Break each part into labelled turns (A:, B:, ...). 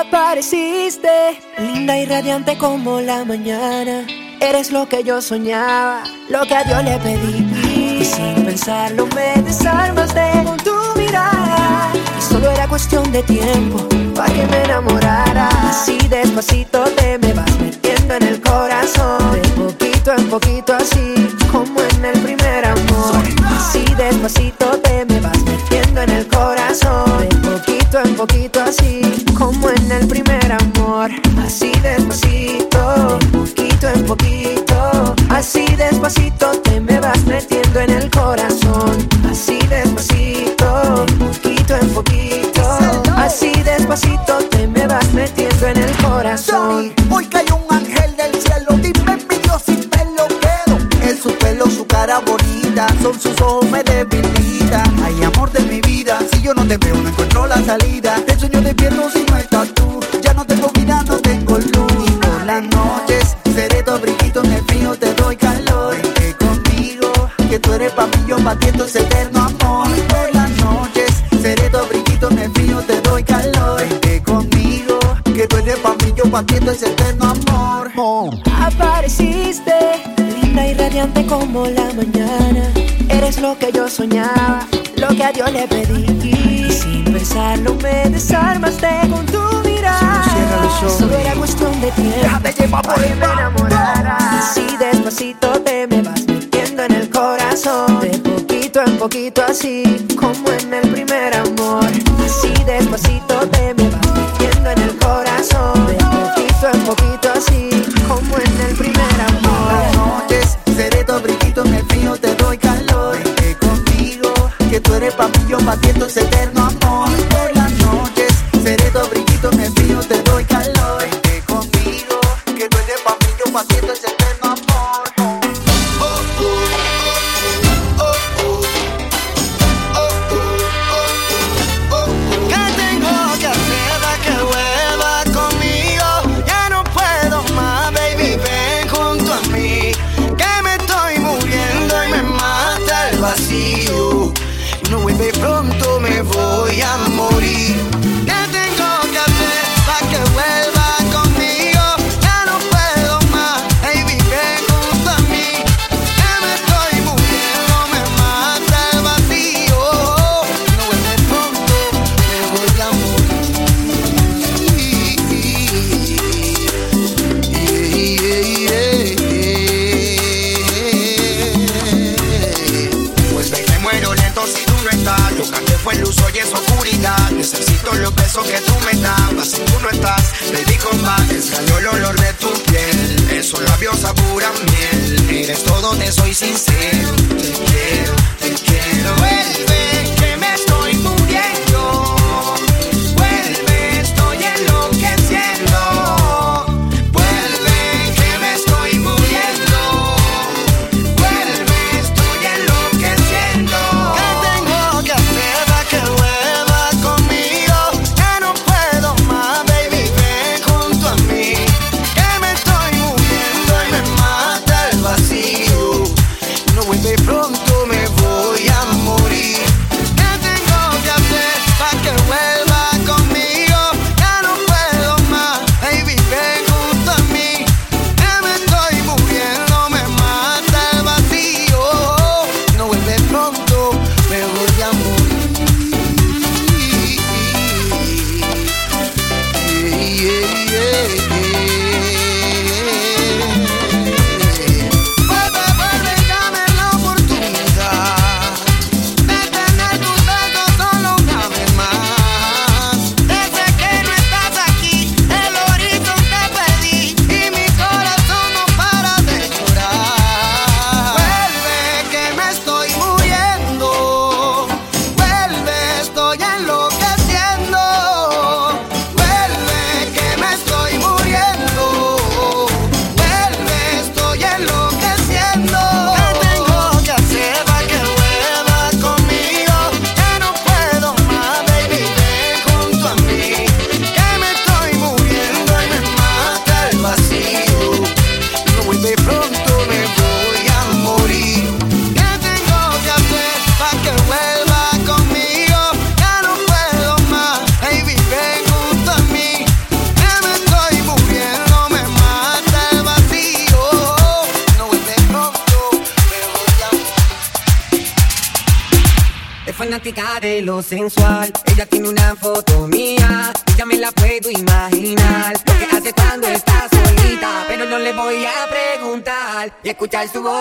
A: Apareciste, linda y radiante como la mañana. Eres lo que yo soñaba, lo que a Dios le pedí. Y sin pensarlo me desarmaste con tu mirada. Y solo era cuestión de tiempo para que me enamorara. Así despacito te me vas metiendo en el corazón. De poquito en poquito así, como en el primer amor. Así despacito te me vas metiendo en el corazón. De poquito en poquito así, en el primer amor. Así despacito, de poquito en poquito. Así despacito te me vas metiendo en el corazón. Así despacito, de poquito en poquito. Así despacito te me vas metiendo en el corazón.
B: Hoy cayó un ángel del cielo, dime mi Dios si te lo quedo. Es su pelo, su cara bonita, son sus ojos me debilita. Ay, amor de mi vida, si yo no te veo no encuentro la salida. Te sueño despierto si eres pa' mí, yo pa' ti, esto es eterno amor. Por las noches seré tu abriguito, me frío, te doy calor. Vente conmigo, que tú eres pa' mí, yo pa' ti, esto es eterno amor.
A: Apareciste, linda y radiante como la mañana. Eres lo que yo soñaba, lo que a Dios le pedí. Y sin pensarlo me desarmaste con tu mirada.
B: los ojos.
A: Solo era cuestión de tiempo.
B: Déjate llevar por
A: para me enamorara. Así despacito te me vas metiendo en el corazón. Poquito así, como en el primer amor. Así despacito te me vas metiendo en el corazón. De poquito en poquito así, como en el primer
B: Por las
A: amor.
B: noches seré tu abriguito, me frío, te doy calor. Vente conmigo, que tú eres pa' mí, yo pa' ti, esto es eterno amor.
C: Besos que tú me das. Mas si tú no estás, baby, back. Extraño el olor de tu piel. Esos labios saboran miel. Eres todo, te soy sincero. Te quiero, te quiero. Vuelve,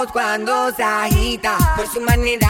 D: cuando se agita. Por su manera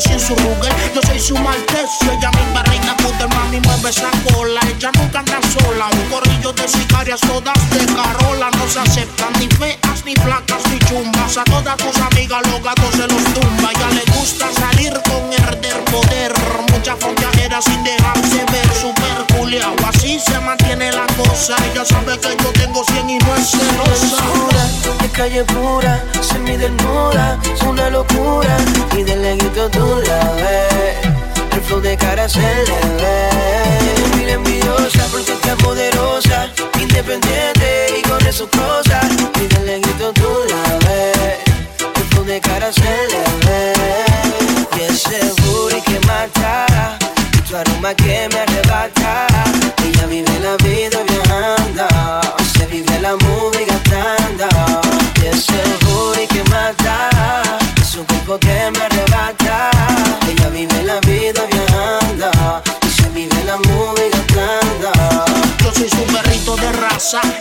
E: sin su ruger. Yo soy su maltecio, ella mi barriga puta, mami mueve esa cola. Ella nunca anda sola, un corrillo de sicarias todas de carola. No se aceptan ni feas, ni flacas, ni chumbas. A todas tus amigas celosa. Ella sabe que yo tengo 100 y no es celosa.
F: Pura, de calle pura, semidernura, es una locura. Y del leguito tú la ves, el flow de cara se le ve. Tiene mil envidiosa porque está poderosa, independiente y corre sus cosas. Y del leguito tú la ves, el flow de cara se le ve. Y ese booty que mata, y tu aroma que me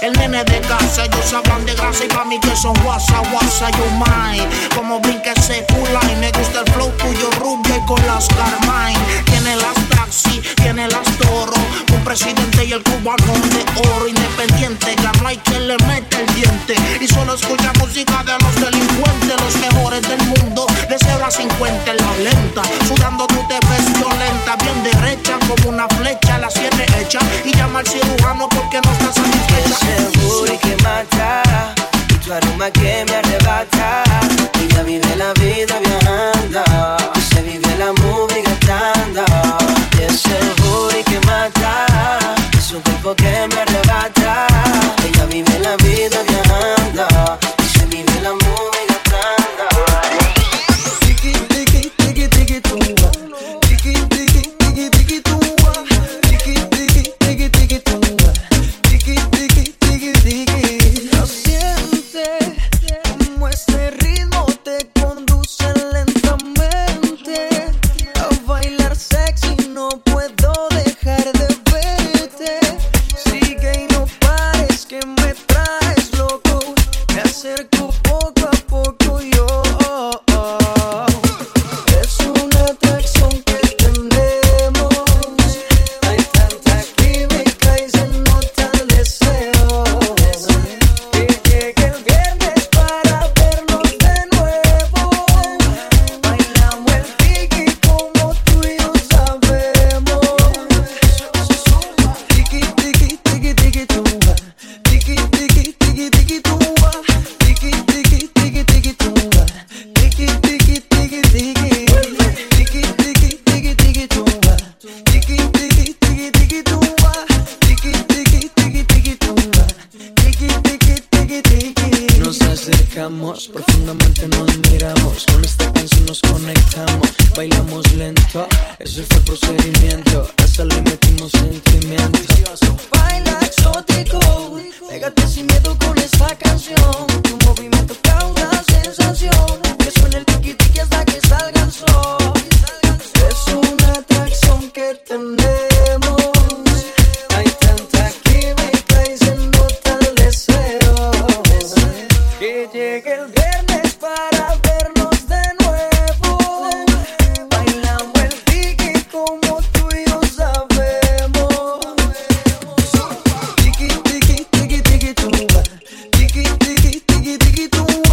E: El nene de casa, ellos sabrán de grasa y pa' mí que son guasa, guasa, you mine. Como brinque ese y me gusta el flow tuyo rubio con las carmine. Tiene las taxi, tiene las toro, un presidente y el cubano de oro independiente. Ya no hay quien le mete el diente y solo escucha música de los delincuentes, los mejores del mundo. De 0 a 50 en la lenta, sudando tú te ves violenta, bien derecha como una flecha, la sierra hecha y llama al cirujano porque no está satisfecho que
G: seguro y que mata. Y tu aroma que me arrebata. Y ya vive la vida viajando.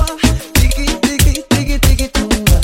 B: tumba, tiki tiki tiki tiki tumba.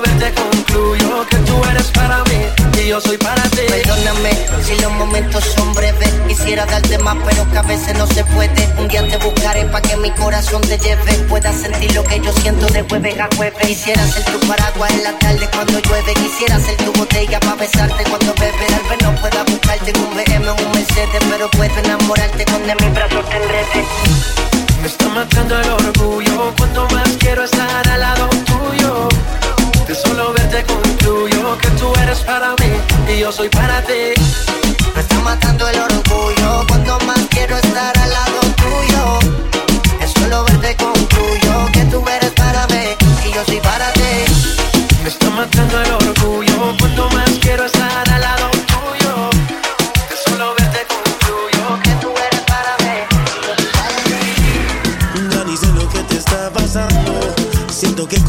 B: verte
C: concluyo que tú eres para mí
G: y yo soy para ti.
C: Perdóname si los momentos son breves. Quisiera darte más, pero que a veces no se puede. Un día te buscaré para que mi corazón te lleve. Puedas sentir lo que yo siento de jueves a jueves. Quisiera ser tu paraguas en la tarde cuando llueve. Quisiera ser tu botella para besarte cuando bebe. Tal vez no pueda buscarte con un BM un Mercedes, pero puedo enamorarte cuando en mis brazos te enredes.
G: Me está matando el orgullo cuando más quiero estar al lado tuyo de solo verte concluyo que tú eres para mí y yo soy para ti.
C: Me está matando el orgullo cuando más quiero estar al lado tuyo. De solo verte concluyo que tú eres para mí y yo soy para ti.
G: Me está matando el orgullo cuando más quiero estar al lado tuyo. De solo verte concluyo
C: que tú eres para mí y
H: ni sé lo que te está pasando, siento que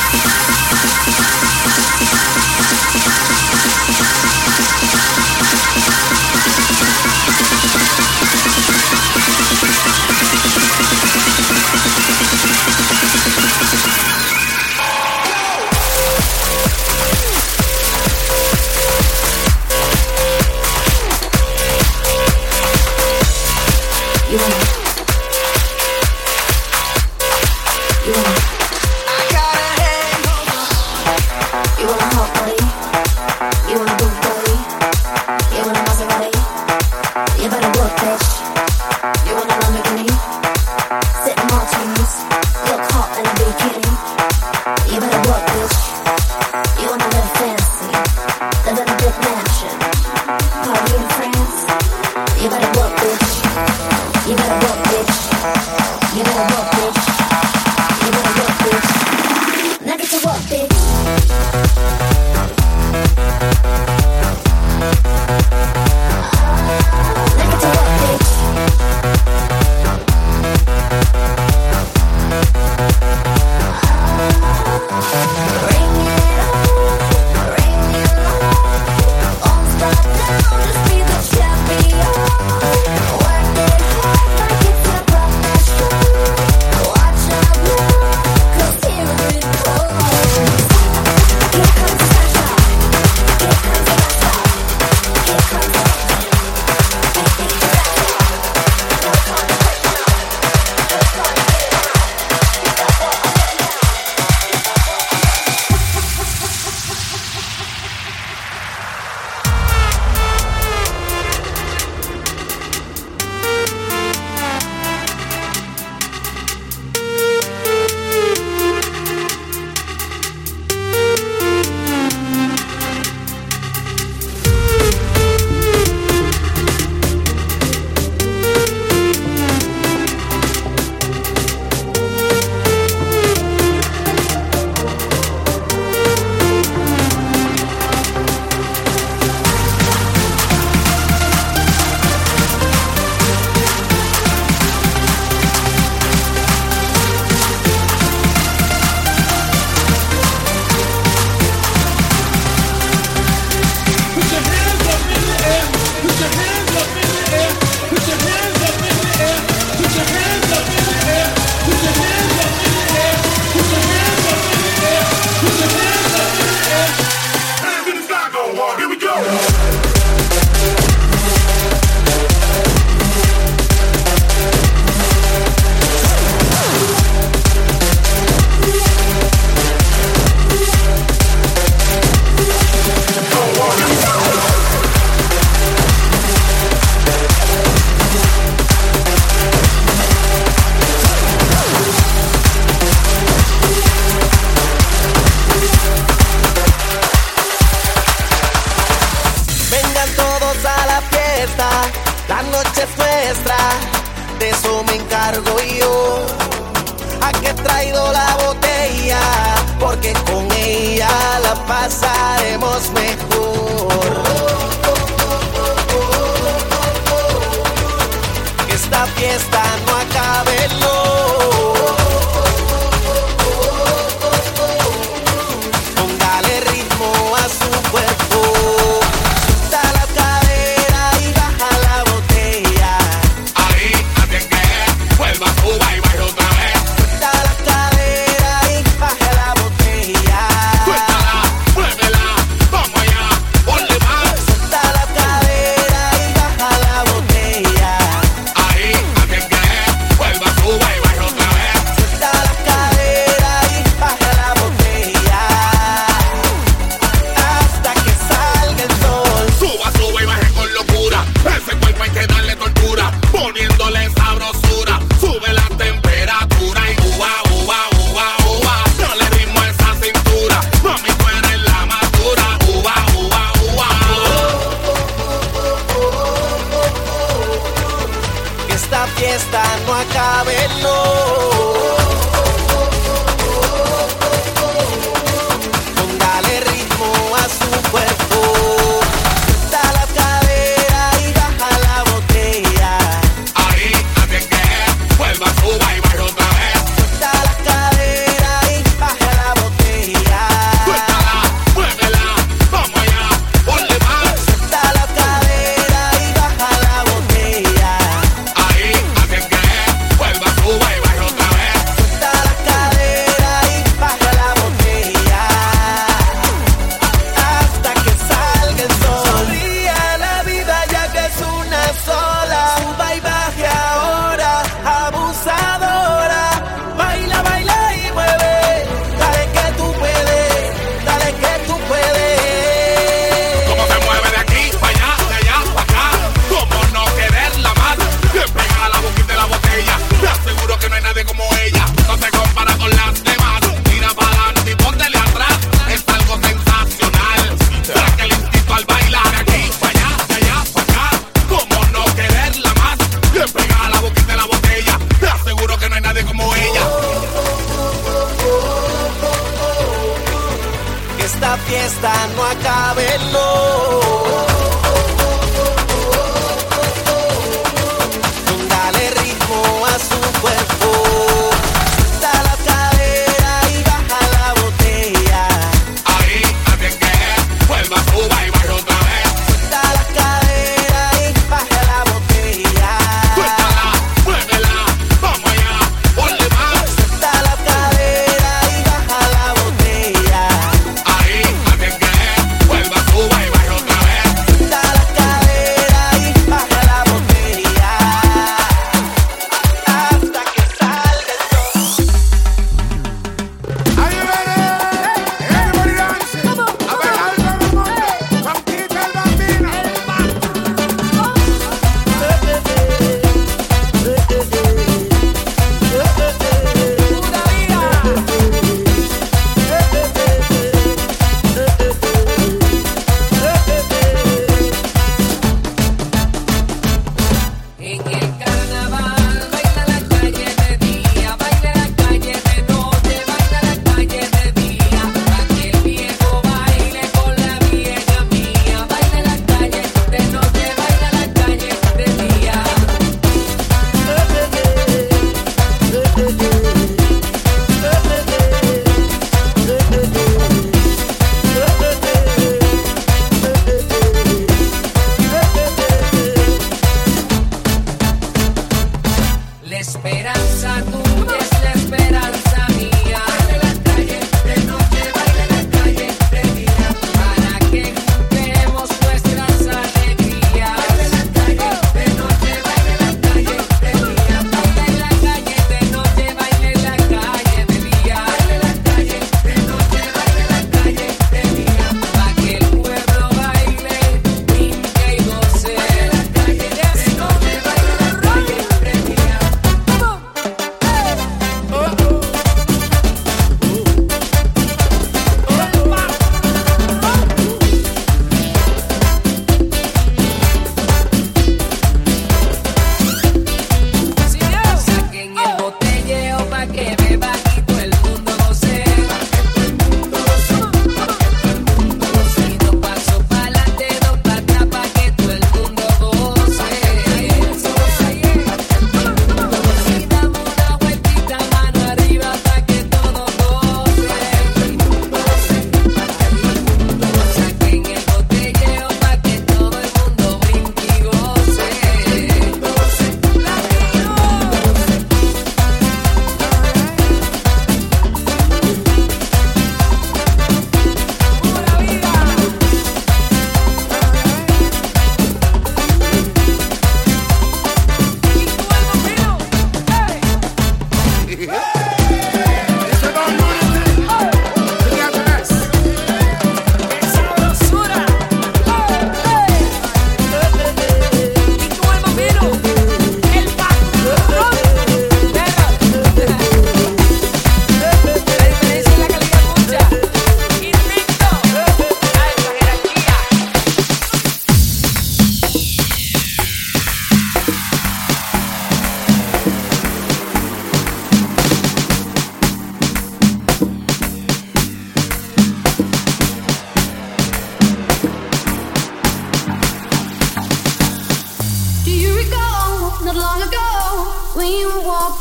I: Yeah.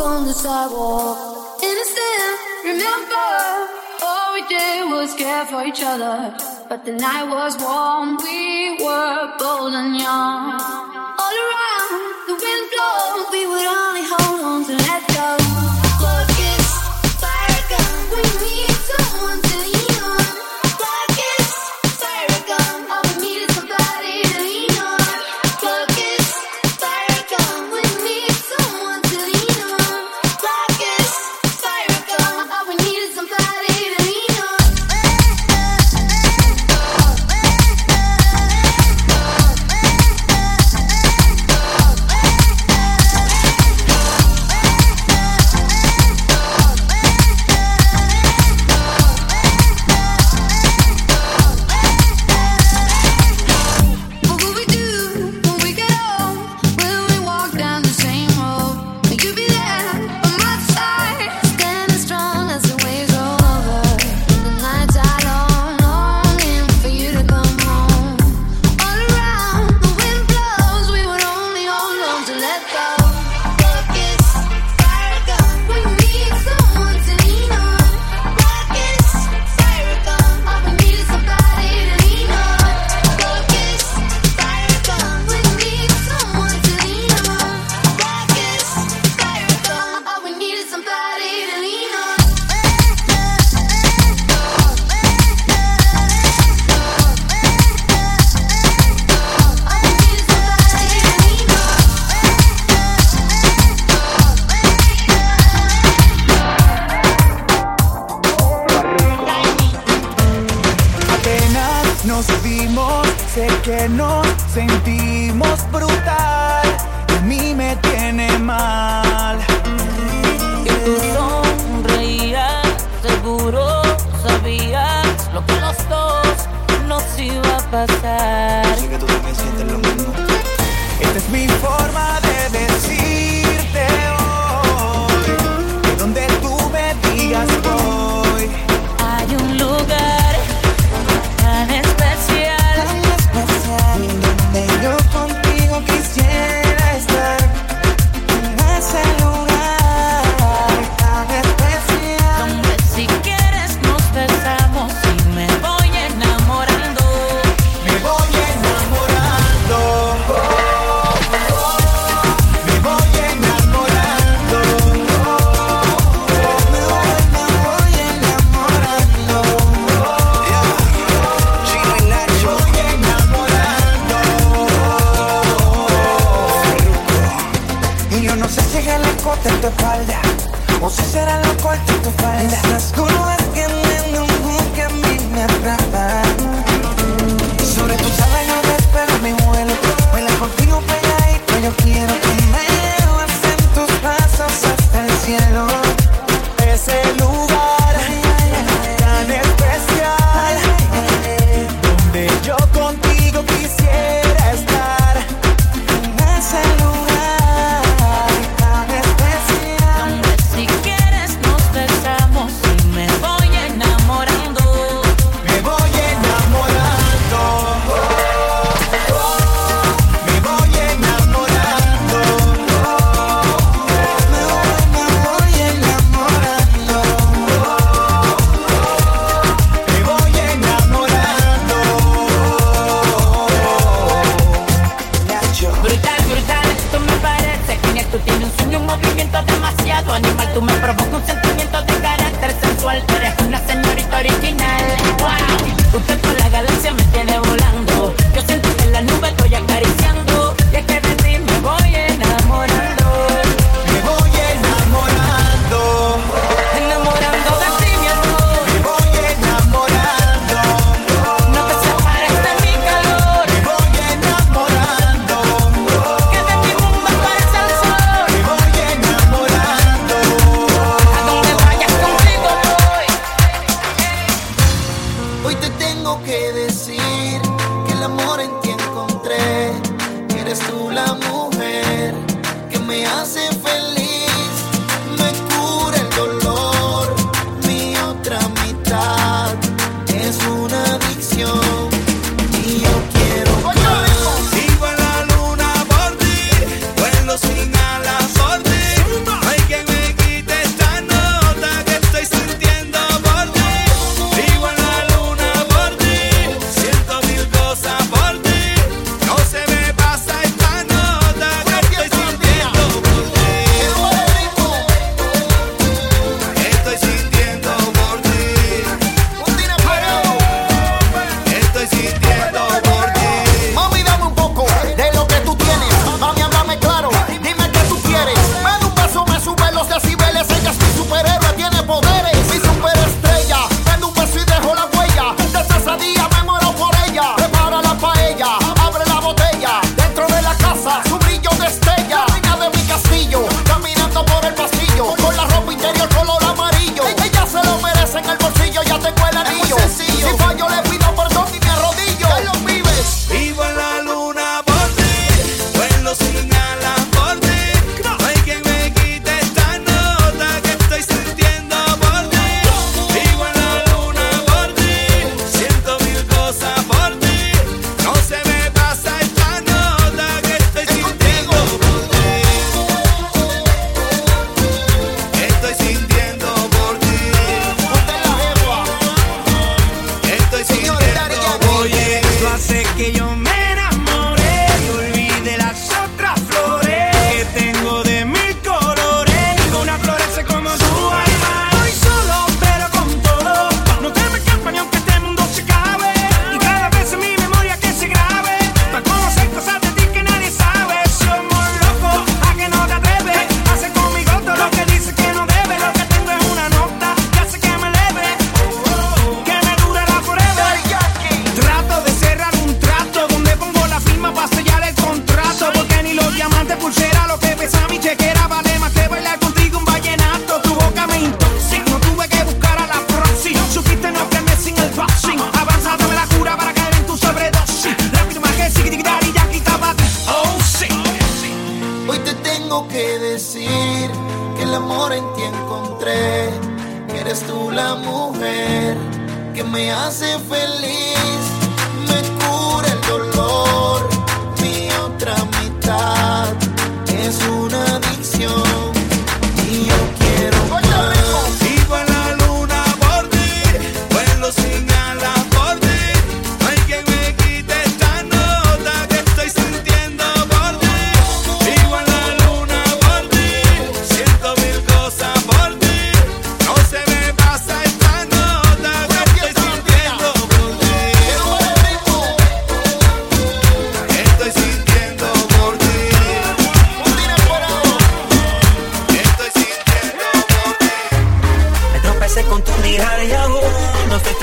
I: on the
J: sidewalk. Innocent, remember, all we did was care for each other. But the night was warm, we were bold and young. All around, the wind blows, we would only hold on to let go.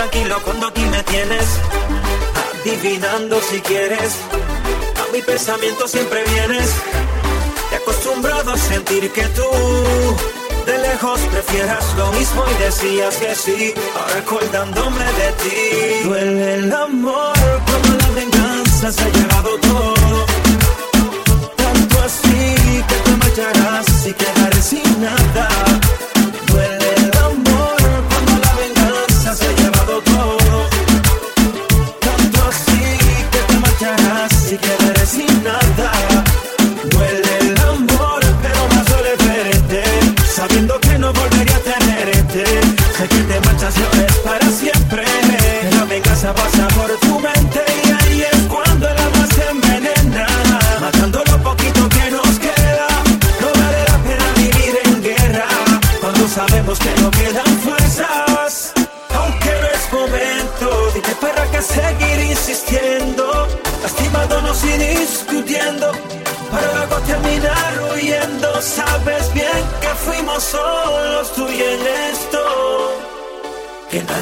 K: Tranquilo cuando aquí me tienes adivinando si quieres. A mi pensamiento siempre vienes. Te acostumbrado a sentir que tú de lejos prefieras lo mismo y decías que sí. Ahora acordándome de ti. Duele el amor como la venganza se ha llevado todo. Tanto así que te marcharás y quedaré sin nada.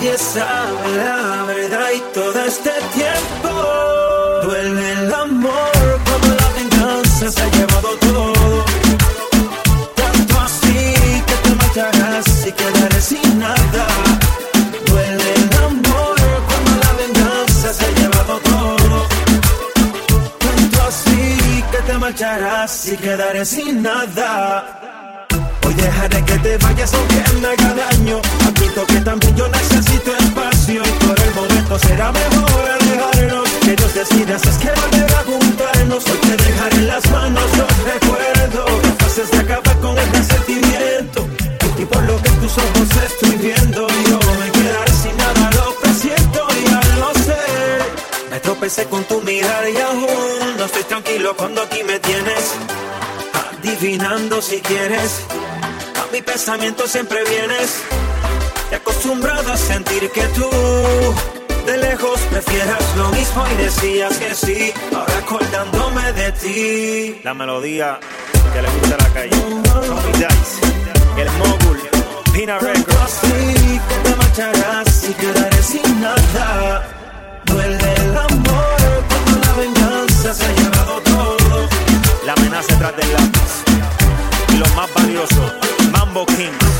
K: Nadie sabe la verdad y todo este tiempo duele el amor como la venganza se ha llevado todo. Tanto así que te marcharás y quedaré sin nada. Duele el amor cuando la venganza se ha llevado todo. Tanto así que te marcharás y quedaré sin nada. Dejaré que te vayas aunque me haga daño. Admito que también yo necesito espacio y por el momento será mejor alejarnos. Que Dios decida si es que volver a juntarnos. Hoy te dejaré en las manos los recuerdos. Capaces de acabar con el resentimiento. Y por lo que tus ojos estoy viendo, yo me quedaré sin nada. Lo presiento, ya lo sé. Me tropecé con tu mirar y aún no estoy tranquilo cuando aquí me tienes. Adivinando si quieres. Mi pensamiento siempre vienes. Acostumbrado a sentir que tú de lejos prefieras lo mismo y decías que sí. Ahora acordándome de ti.
L: La melodía que le gusta a la calle. Tommy Dice, el mogul, Pina Records.
K: Así que te marcharás y quedaré sin nada. Duele el amor cuando la venganza se ha llevado todo.
L: La amenaza detrás del lápiz. Mambo King.